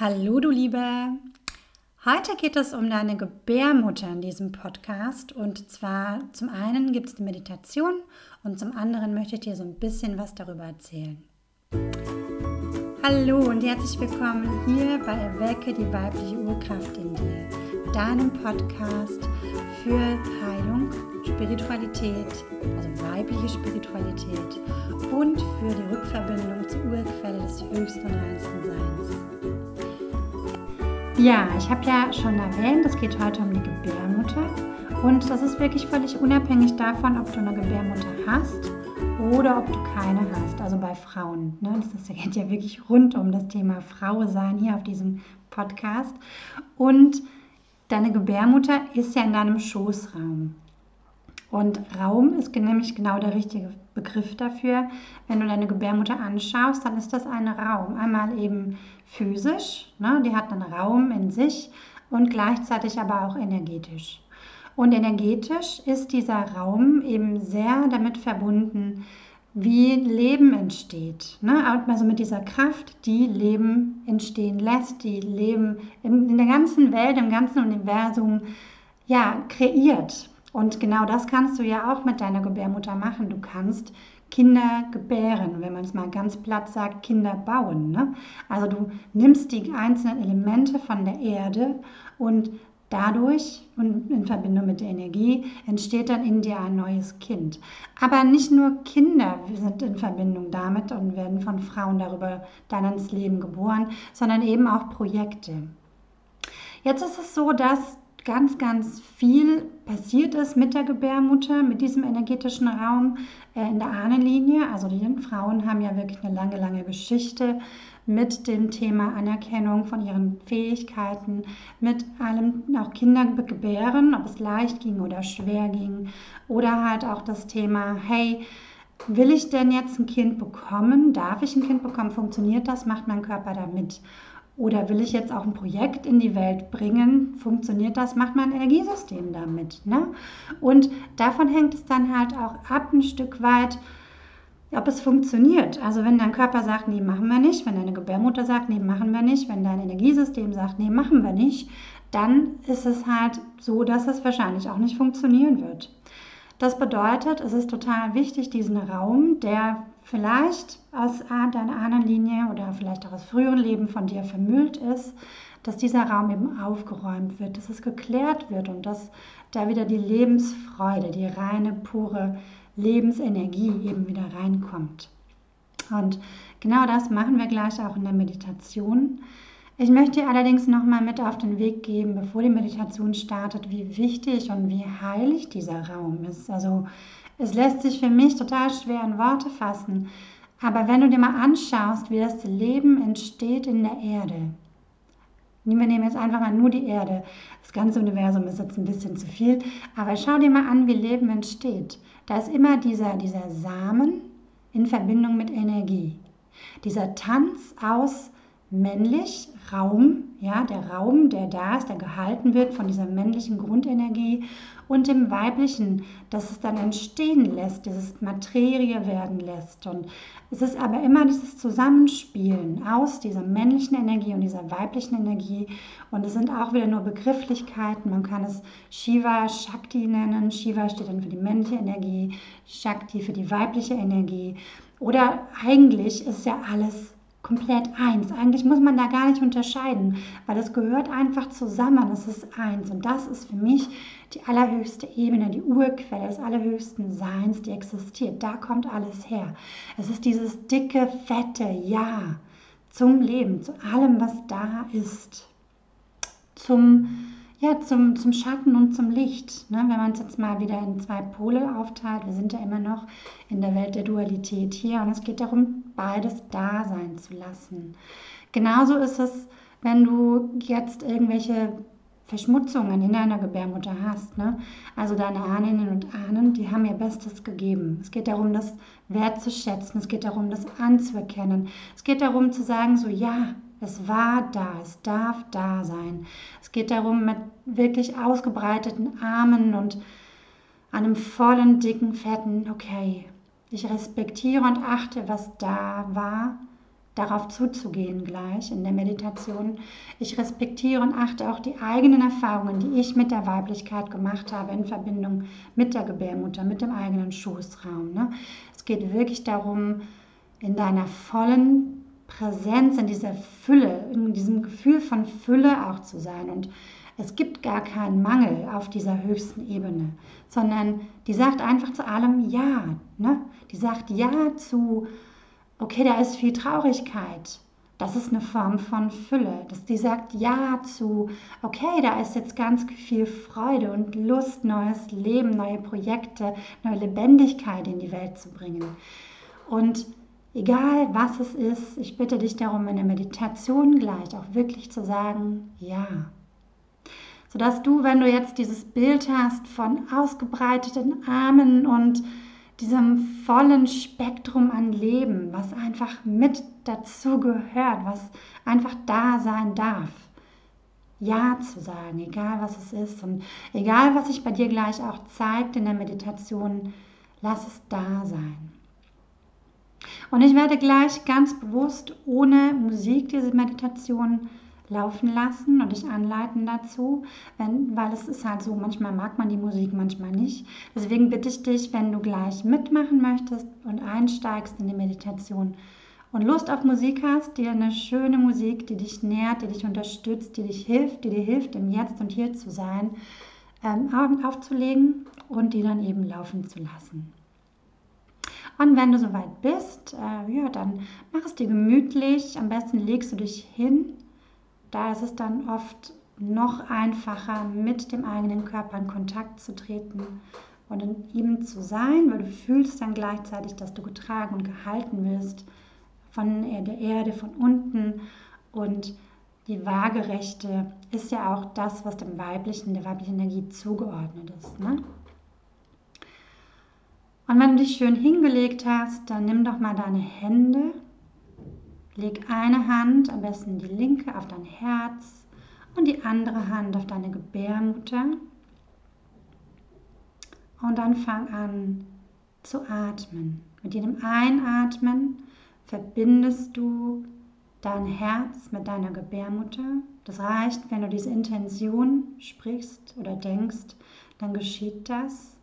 Hallo du Lieber! Heute geht es um deine Gebärmutter in diesem Podcast. Und zwar zum einen gibt es eine Meditation und zum anderen möchte ich dir so ein bisschen was darüber erzählen. Hallo und herzlich willkommen hier bei Erwecke die weibliche Urkraft in dir, deinem Podcast für Heilung, Spiritualität, also weibliche Spiritualität und für die Rückverbindung zur Urquelle des höchsten reinsten Seins. Ja, ich habe ja schon erwähnt, es geht heute um die Gebärmutter. Und das ist wirklich völlig unabhängig davon, ob du eine Gebärmutter hast oder ob du keine hast. Also bei Frauen. Ne? Das geht ja wirklich rund um das Thema Frau sein hier auf diesem Podcast. Und deine Gebärmutter ist ja in deinem Schoßraum. Und Raum ist nämlich genau der richtige Begriff dafür. Wenn du deine Gebärmutter anschaust, dann ist das ein Raum. Einmal eben physisch, ne, die hat einen Raum in sich und gleichzeitig aber auch energetisch. Und energetisch ist dieser Raum eben sehr damit verbunden, wie Leben entsteht. Ne? Also mit dieser Kraft, die Leben entstehen lässt, die Leben in, der ganzen Welt, im ganzen Universum ja, kreiert. Und genau das kannst du ja auch mit deiner Gebärmutter machen. Du kannst Kinder gebären, wenn man es mal ganz platt sagt, Kinder bauen. Ne? Also du nimmst die einzelnen Elemente von der Erde und dadurch und in Verbindung mit der Energie entsteht dann in dir ein neues Kind. Aber nicht nur Kinder sind in Verbindung damit und werden von Frauen darüber dann ins Leben geboren, sondern eben auch Projekte. Jetzt ist es so, dass ganz, ganz viel passiert ist mit der Gebärmutter, mit diesem energetischen Raum äh, in der Ahnenlinie. Also die Frauen haben ja wirklich eine lange, lange Geschichte mit dem Thema Anerkennung von ihren Fähigkeiten, mit allem auch Kinder gebären, ob es leicht ging oder schwer ging. Oder halt auch das Thema, hey, will ich denn jetzt ein Kind bekommen? Darf ich ein Kind bekommen? Funktioniert das? Macht mein Körper da mit? Oder will ich jetzt auch ein Projekt in die Welt bringen? Funktioniert das? Macht mein Energiesystem damit? Ne? Und davon hängt es dann halt auch ab ein Stück weit, ob es funktioniert. Also wenn dein Körper sagt, nee, machen wir nicht, wenn deine Gebärmutter sagt, nee, machen wir nicht, wenn dein Energiesystem sagt, nee, machen wir nicht, dann ist es halt so, dass es wahrscheinlich auch nicht funktionieren wird. Das bedeutet, es ist total wichtig, diesen Raum, der vielleicht aus deiner Ahnenlinie oder vielleicht auch aus früheren Leben von dir vermüllt ist, dass dieser Raum eben aufgeräumt wird, dass es geklärt wird und dass da wieder die Lebensfreude, die reine, pure Lebensenergie eben wieder reinkommt. Und genau das machen wir gleich auch in der Meditation. Ich möchte dir allerdings nochmal mit auf den Weg geben, bevor die Meditation startet, wie wichtig und wie heilig dieser Raum ist. Also es lässt sich für mich total schwer in Worte fassen. Aber wenn du dir mal anschaust, wie das Leben entsteht in der Erde. Wir nehmen jetzt einfach mal nur die Erde. Das ganze Universum ist jetzt ein bisschen zu viel. Aber schau dir mal an, wie Leben entsteht. Da ist immer dieser, dieser Samen in Verbindung mit Energie. Dieser Tanz aus männlich, Raum, ja, der Raum, der da ist, der gehalten wird von dieser männlichen Grundenergie und dem weiblichen, das es dann entstehen lässt, dieses Materie werden lässt. Und es ist aber immer dieses Zusammenspielen aus dieser männlichen Energie und dieser weiblichen Energie. Und es sind auch wieder nur Begrifflichkeiten. Man kann es Shiva Shakti nennen. Shiva steht dann für die männliche Energie, Shakti für die weibliche Energie. Oder eigentlich ist ja alles komplett eins. Eigentlich muss man da gar nicht unterscheiden, weil es gehört einfach zusammen. Es ist eins. Und das ist für mich die allerhöchste Ebene, die Urquelle des allerhöchsten Seins, die existiert. Da kommt alles her. Es ist dieses dicke, fette Ja zum Leben, zu allem, was da ist. Zum ja, zum, zum Schatten und zum Licht. Ne? Wenn man es jetzt mal wieder in zwei Pole aufteilt, wir sind ja immer noch in der Welt der Dualität hier und es geht darum, beides da sein zu lassen. Genauso ist es, wenn du jetzt irgendwelche Verschmutzungen in deiner Gebärmutter hast. Ne? Also deine Ahnen und Ahnen, die haben ihr Bestes gegeben. Es geht darum, das wertzuschätzen. Es geht darum, das anzuerkennen. Es geht darum zu sagen, so ja, es war da, es darf da sein. Es geht darum, mit wirklich ausgebreiteten Armen und einem vollen, dicken, fetten, okay, ich respektiere und achte, was da war, darauf zuzugehen gleich in der Meditation. Ich respektiere und achte auch die eigenen Erfahrungen, die ich mit der Weiblichkeit gemacht habe in Verbindung mit der Gebärmutter, mit dem eigenen Schoßraum. Ne? Es geht wirklich darum, in deiner vollen Präsenz, in dieser Fülle, in diesem Gefühl von Fülle auch zu sein. Und es gibt gar keinen Mangel auf dieser höchsten Ebene, sondern die sagt einfach zu allem Ja. Ne? Die sagt Ja zu, okay, da ist viel Traurigkeit. Das ist eine Form von Fülle. Dass die sagt Ja zu, okay, da ist jetzt ganz viel Freude und Lust, neues Leben, neue Projekte, neue Lebendigkeit in die Welt zu bringen. Und egal was es ist, ich bitte dich darum, in der Meditation gleich auch wirklich zu sagen, ja. Sodass du, wenn du jetzt dieses Bild hast von ausgebreiteten Armen und diesem vollen Spektrum an Leben, was einfach mit dazu gehört, was einfach da sein darf. Ja zu sagen, egal was es ist und egal was sich bei dir gleich auch zeigt in der Meditation, lass es da sein. Und ich werde gleich ganz bewusst ohne Musik diese Meditation laufen lassen und dich anleiten dazu, wenn, weil es ist halt so, manchmal mag man die Musik, manchmal nicht. Deswegen bitte ich dich, wenn du gleich mitmachen möchtest und einsteigst in die Meditation und Lust auf Musik hast, dir eine schöne Musik, die dich nährt, die dich unterstützt, die dich hilft, die dir hilft, im Jetzt und Hier zu sein, ähm, aufzulegen und die dann eben laufen zu lassen. Und wenn du soweit bist, äh, ja, dann mach es dir gemütlich. Am besten legst du dich hin da ist es dann oft noch einfacher, mit dem eigenen Körper in Kontakt zu treten und in ihm zu sein, weil du fühlst dann gleichzeitig, dass du getragen und gehalten wirst von der Erde, von unten. Und die Waagerechte ist ja auch das, was dem weiblichen, der weiblichen Energie zugeordnet ist. Ne? Und wenn du dich schön hingelegt hast, dann nimm doch mal deine Hände Leg eine Hand, am besten die linke, auf dein Herz und die andere Hand auf deine Gebärmutter. Und dann fang an zu atmen. Mit jedem Einatmen verbindest du dein Herz mit deiner Gebärmutter. Das reicht, wenn du diese Intention sprichst oder denkst, dann geschieht das.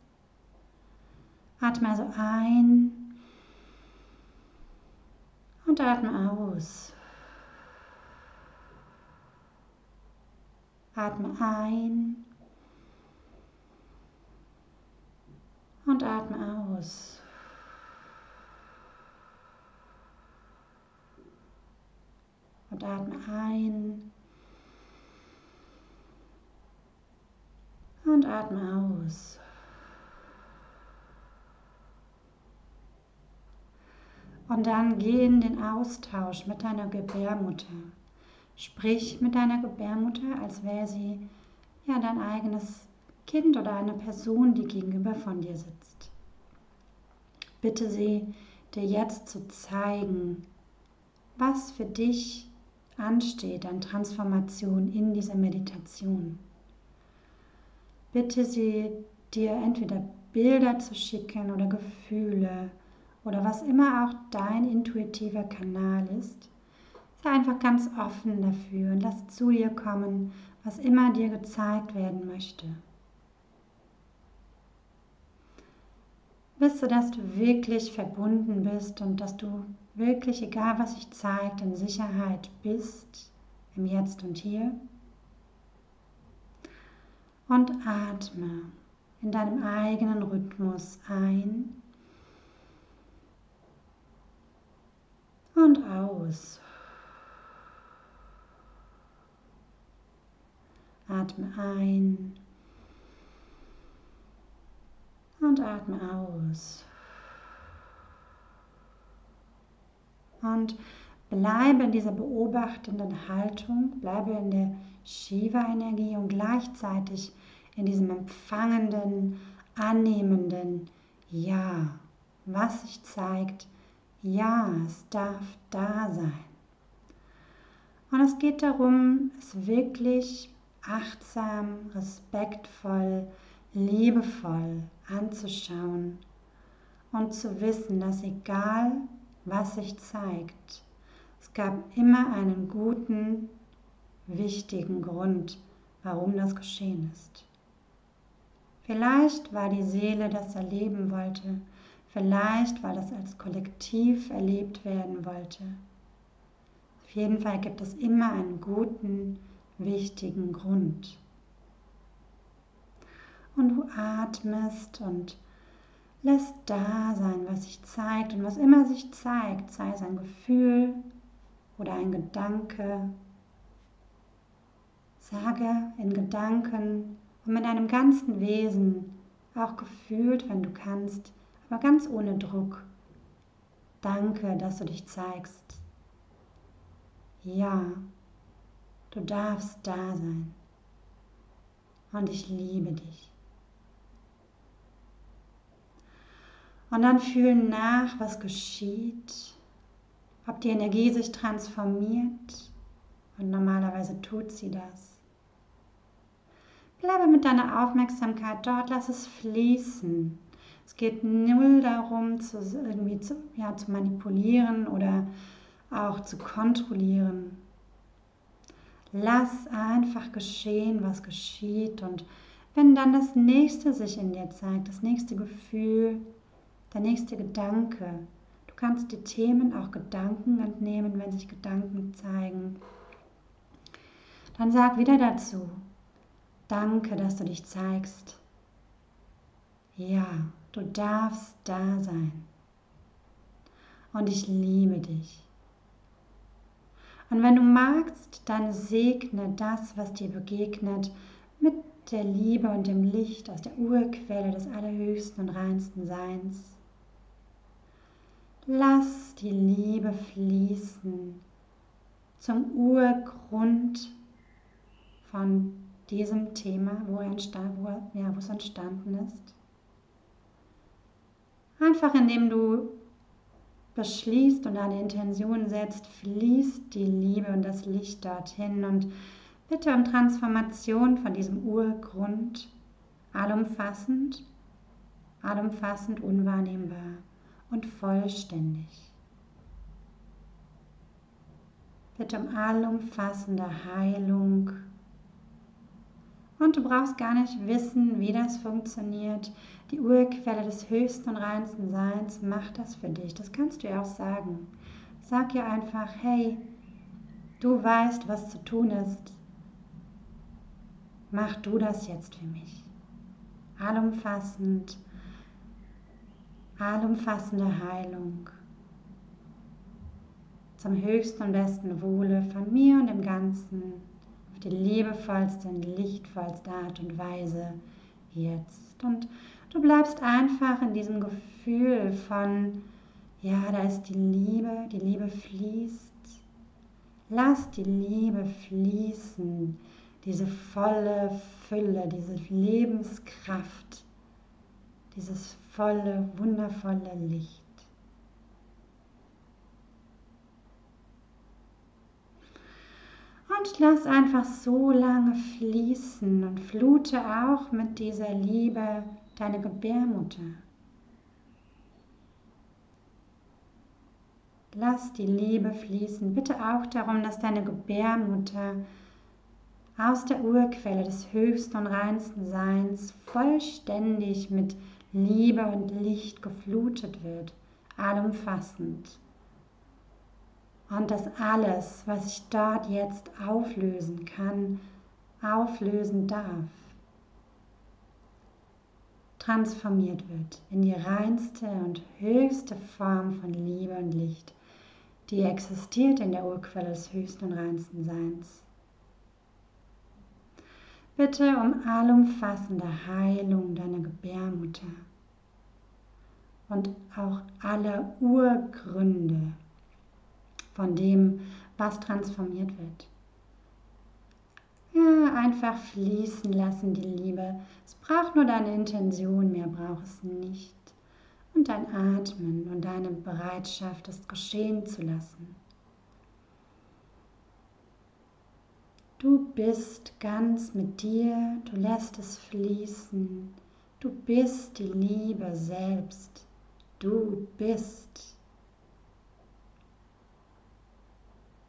Atme also ein und atme aus. Atme ein und atme aus. Und atme ein und atme aus. Und dann geh in den Austausch mit deiner Gebärmutter. Sprich mit deiner Gebärmutter, als wäre sie ja dein eigenes Kind oder eine Person, die gegenüber von dir sitzt. Bitte sie dir jetzt zu zeigen, was für dich ansteht an Transformation in dieser Meditation. Bitte sie dir entweder Bilder zu schicken oder Gefühle oder was immer auch dein intuitiver Kanal ist, sei einfach ganz offen dafür und lass zu dir kommen, was immer dir gezeigt werden möchte. Wisse, dass du wirklich verbunden bist und dass du wirklich, egal was sich zeigt, in Sicherheit bist, im Jetzt und Hier. Und atme in deinem eigenen Rhythmus ein und aus. Atme ein und atme aus. Und bleibe in dieser beobachtenden Haltung, bleibe in der Shiva-Energie und gleichzeitig in diesem empfangenden, annehmenden Ja, was sich zeigt, ja, es darf da sein. Und es geht darum, es wirklich achtsam, respektvoll, liebevoll anzuschauen und zu wissen, dass egal was sich zeigt, Es gab immer einen guten, wichtigen Grund, warum das geschehen ist. Vielleicht war die Seele das erleben wollte, vielleicht weil das als Kollektiv erlebt werden wollte. Auf jeden Fall gibt es immer einen guten, wichtigen Grund. Und du atmest und lässt da sein, was sich zeigt. Und was immer sich zeigt, sei es ein Gefühl oder ein Gedanke, sage in Gedanken und mit deinem ganzen Wesen, auch gefühlt, wenn du kannst, aber ganz ohne Druck. Danke, dass du dich zeigst. Ja, du darfst da sein. Und ich liebe dich. Und dann fühlen nach, was geschieht, ob die Energie sich transformiert. Und normalerweise tut sie das. Bleibe mit deiner Aufmerksamkeit dort, lass es fließen. Es geht null darum, zu, irgendwie zu, ja, zu manipulieren oder auch zu kontrollieren. Lass einfach geschehen, was geschieht. Und wenn dann das nächste sich in dir zeigt, das nächste Gefühl, der nächste Gedanke. Du kannst die Themen auch Gedanken entnehmen, wenn sich Gedanken zeigen. Dann sag wieder dazu, danke, dass du dich zeigst. Ja, du darfst da sein. Und ich liebe dich. Und wenn du magst, dann segne das, was dir begegnet, mit der Liebe und dem Licht aus der Urquelle des allerhöchsten und reinsten Seins. Lass die Liebe fließen zum Urgrund von diesem Thema, wo, entstand, wo, ja, wo es entstanden ist. Einfach indem du beschließt und eine Intention setzt, fließt die Liebe und das Licht dorthin und bitte um Transformation von diesem Urgrund, allumfassend, allumfassend unwahrnehmbar und vollständig. Bitte um allumfassende Heilung. Und du brauchst gar nicht wissen, wie das funktioniert. Die Urquelle des höchsten und reinsten Seins macht das für dich. Das kannst du ihr auch sagen. Sag ihr einfach, hey, du weißt, was zu tun ist. Mach du das jetzt für mich. Allumfassend allumfassende Heilung zum höchsten und besten Wohle von mir und dem Ganzen auf die liebevollste und lichtvollste Art und Weise jetzt. Und du bleibst einfach in diesem Gefühl von, ja, da ist die Liebe, die Liebe fließt. Lass die Liebe fließen, diese volle Fülle, diese Lebenskraft, dieses volle, wundervolle Licht. Und lass einfach so lange fließen und flute auch mit dieser Liebe deine Gebärmutter. Lass die Liebe fließen. Bitte auch darum, dass deine Gebärmutter aus der Urquelle des höchsten und reinsten Seins vollständig mit Liebe und Licht geflutet wird, allumfassend. Und dass alles, was ich dort jetzt auflösen kann, auflösen darf, transformiert wird in die reinste und höchste Form von Liebe und Licht, die existiert in der Urquelle des höchsten und reinsten Seins. Bitte um allumfassende Heilung deiner Gebärmutter und auch alle Urgründe von dem, was transformiert wird. Ja, einfach fließen lassen, die Liebe. Es braucht nur deine Intention, mehr braucht es nicht. Und dein Atmen und deine Bereitschaft, es geschehen zu lassen. Du bist ganz mit dir, du lässt es fließen. Du bist die Liebe selbst. Du bist.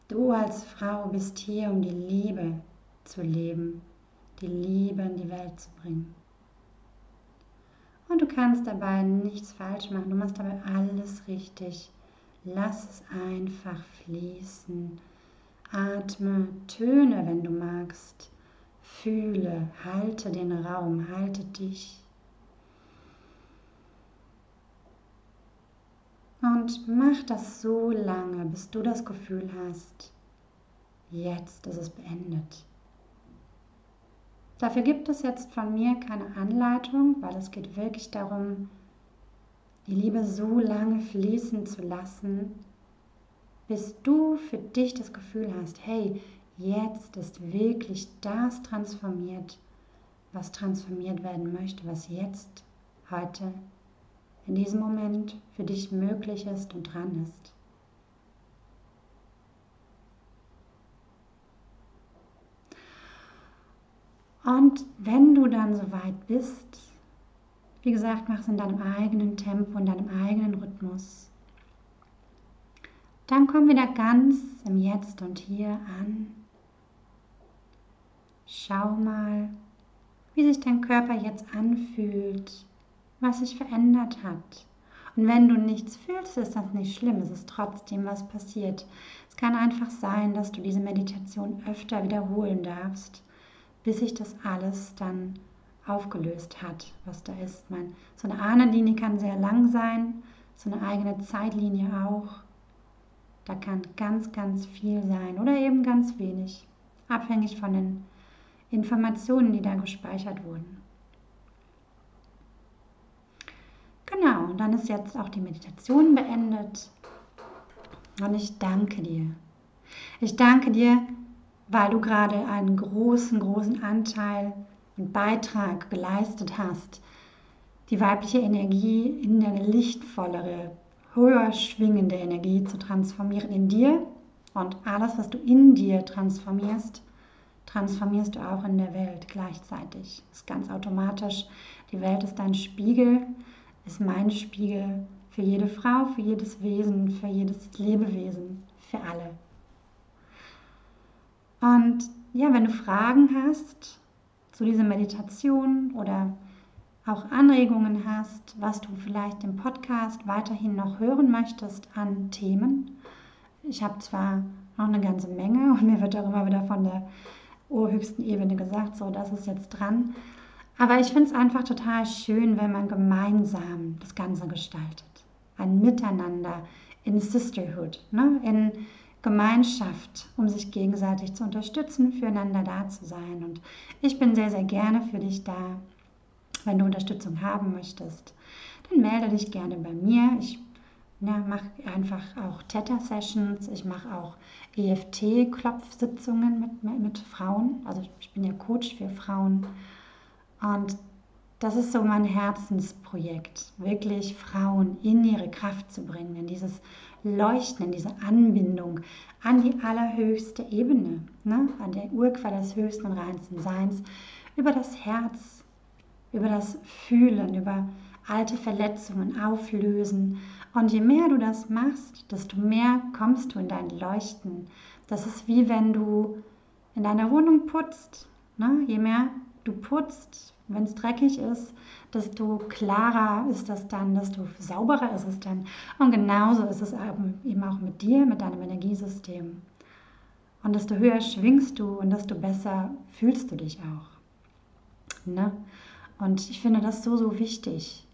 Du als Frau bist hier, um die Liebe zu leben, die Liebe in die Welt zu bringen. Und du kannst dabei nichts falsch machen, du machst dabei alles richtig. Lass es einfach fließen. Atme, töne, wenn du magst. Fühle, halte den Raum, halte dich. Und mach das so lange, bis du das Gefühl hast, jetzt ist es beendet. Dafür gibt es jetzt von mir keine Anleitung, weil es geht wirklich darum, die Liebe so lange fließen zu lassen, bis du für dich das Gefühl hast, hey, jetzt ist wirklich das transformiert, was transformiert werden möchte, was jetzt, heute, in diesem Moment für dich möglich ist und dran ist. Und wenn du dann soweit bist, wie gesagt, mach es in deinem eigenen Tempo, in deinem eigenen Rhythmus. Dann komm wieder ganz im Jetzt und Hier an. Schau mal, wie sich dein Körper jetzt anfühlt, was sich verändert hat. Und wenn du nichts fühlst, ist das nicht schlimm, es ist trotzdem was passiert. Es kann einfach sein, dass du diese Meditation öfter wiederholen darfst bis sich das alles dann aufgelöst hat, was da ist. Man, so eine Ahnenlinie kann sehr lang sein, so eine eigene Zeitlinie auch. Da kann ganz, ganz viel sein oder eben ganz wenig, abhängig von den Informationen, die da gespeichert wurden. Genau, und dann ist jetzt auch die Meditation beendet. Und ich danke dir. Ich danke dir, weil du gerade einen großen, großen Anteil und Beitrag geleistet hast, die weibliche Energie in eine lichtvollere, höher schwingende Energie zu transformieren in dir. Und alles, was du in dir transformierst, transformierst du auch in der Welt gleichzeitig. Das ist ganz automatisch. Die Welt ist dein Spiegel, ist mein Spiegel für jede Frau, für jedes Wesen, für jedes Lebewesen, für alle. Und ja, wenn du Fragen hast zu dieser Meditation oder auch Anregungen hast, was du vielleicht im Podcast weiterhin noch hören möchtest an Themen. Ich habe zwar noch eine ganze Menge und mir wird auch immer wieder von der urhöchsten Ebene gesagt, so, das ist jetzt dran. Aber ich finde es einfach total schön, wenn man gemeinsam das Ganze gestaltet. Ein Miteinander in Sisterhood, ne? in Gemeinschaft, um sich gegenseitig zu unterstützen, füreinander da zu sein. Und ich bin sehr, sehr gerne für dich da. Wenn du Unterstützung haben möchtest, dann melde dich gerne bei mir. Ich ja, mache einfach auch Theta-Sessions, ich mache auch EFT-Klopfsitzungen mit, mit Frauen. Also ich bin ja Coach für Frauen. Und das ist so mein Herzensprojekt, wirklich Frauen in ihre Kraft zu bringen, in dieses Leuchten, in diese Anbindung an die allerhöchste Ebene, ne? an der Urquelle des höchsten und reinsten Seins, über das Herz, über das Fühlen, über alte Verletzungen auflösen. Und je mehr du das machst, desto mehr kommst du in dein Leuchten. Das ist wie wenn du in deiner Wohnung putzt. Ne? Je mehr du putzt, wenn es dreckig ist, desto klarer ist das dann, desto sauberer ist es dann. Und genauso ist es eben auch mit dir, mit deinem Energiesystem. Und desto höher schwingst du und desto besser fühlst du dich auch. Ne? Und ich finde das so, so wichtig.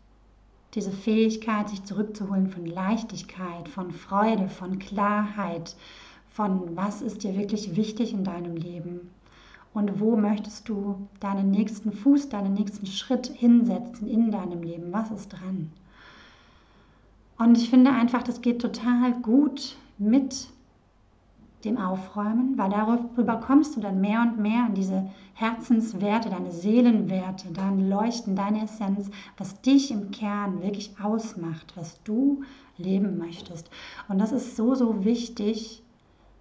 Diese Fähigkeit, sich zurückzuholen von Leichtigkeit, von Freude, von Klarheit, von was ist dir wirklich wichtig in deinem Leben und wo möchtest du deinen nächsten Fuß, deinen nächsten Schritt hinsetzen in deinem Leben? Was ist dran? Und ich finde einfach, das geht total gut mit dem Aufräumen, weil darüber kommst du dann mehr und mehr an diese Herzenswerte, deine Seelenwerte, dein Leuchten, deine Essenz, was dich im Kern wirklich ausmacht, was du leben möchtest. Und das ist so, so wichtig,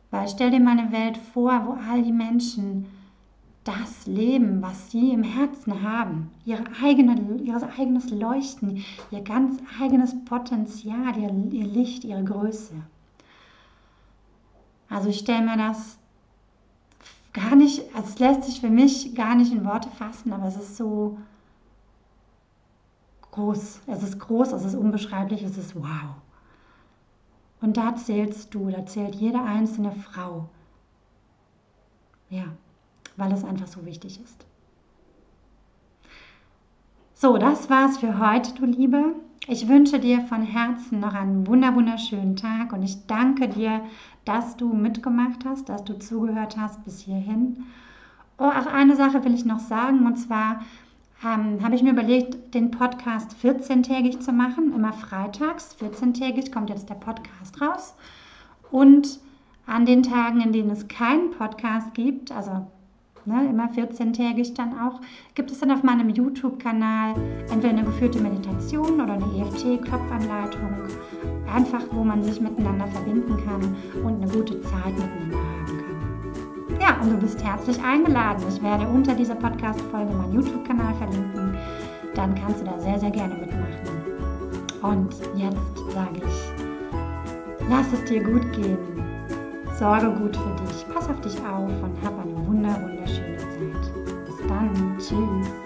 weil stell dir mal eine Welt vor, wo all die Menschen das Leben, was sie im Herzen haben, ihre eigene, ihr eigenes Leuchten, ihr ganz eigenes Potenzial, ihr, ihr Licht, ihre Größe. Also ich stelle mir das gar nicht, also es lässt sich für mich gar nicht in Worte fassen, aber es ist so groß. Es ist groß, es ist unbeschreiblich, es ist wow. Und da zählst du, da zählt jede einzelne Frau. Ja, weil es einfach so wichtig ist. So, das war's für heute, du Liebe. Ich wünsche dir von Herzen noch einen wunderschönen Tag und ich danke dir, dass du mitgemacht hast, dass du zugehört hast bis hierhin. Oh, auch eine Sache will ich noch sagen und zwar ähm, habe ich mir überlegt, den Podcast 14-tägig zu machen, immer freitags. 14-tägig kommt jetzt der Podcast raus. Und an den Tagen, in denen es keinen Podcast gibt, also ne, immer 14-tägig dann auch, gibt es dann auf meinem YouTube-Kanal entweder eine geführte Meditation oder eine EFT-Klopfanleitung. Einfach, wo man sich miteinander verbinden kann und eine gute Zeit miteinander haben kann. Ja, und du bist herzlich eingeladen. Ich werde unter dieser Podcast-Folge meinen YouTube-Kanal verlinken. Dann kannst du da sehr, sehr gerne mitmachen. Und jetzt sage ich, lass es dir gut gehen. Sorge gut für dich, Pass auf dich auf und hab eine wunderschöne Zeit. Bis dann. Tschüss.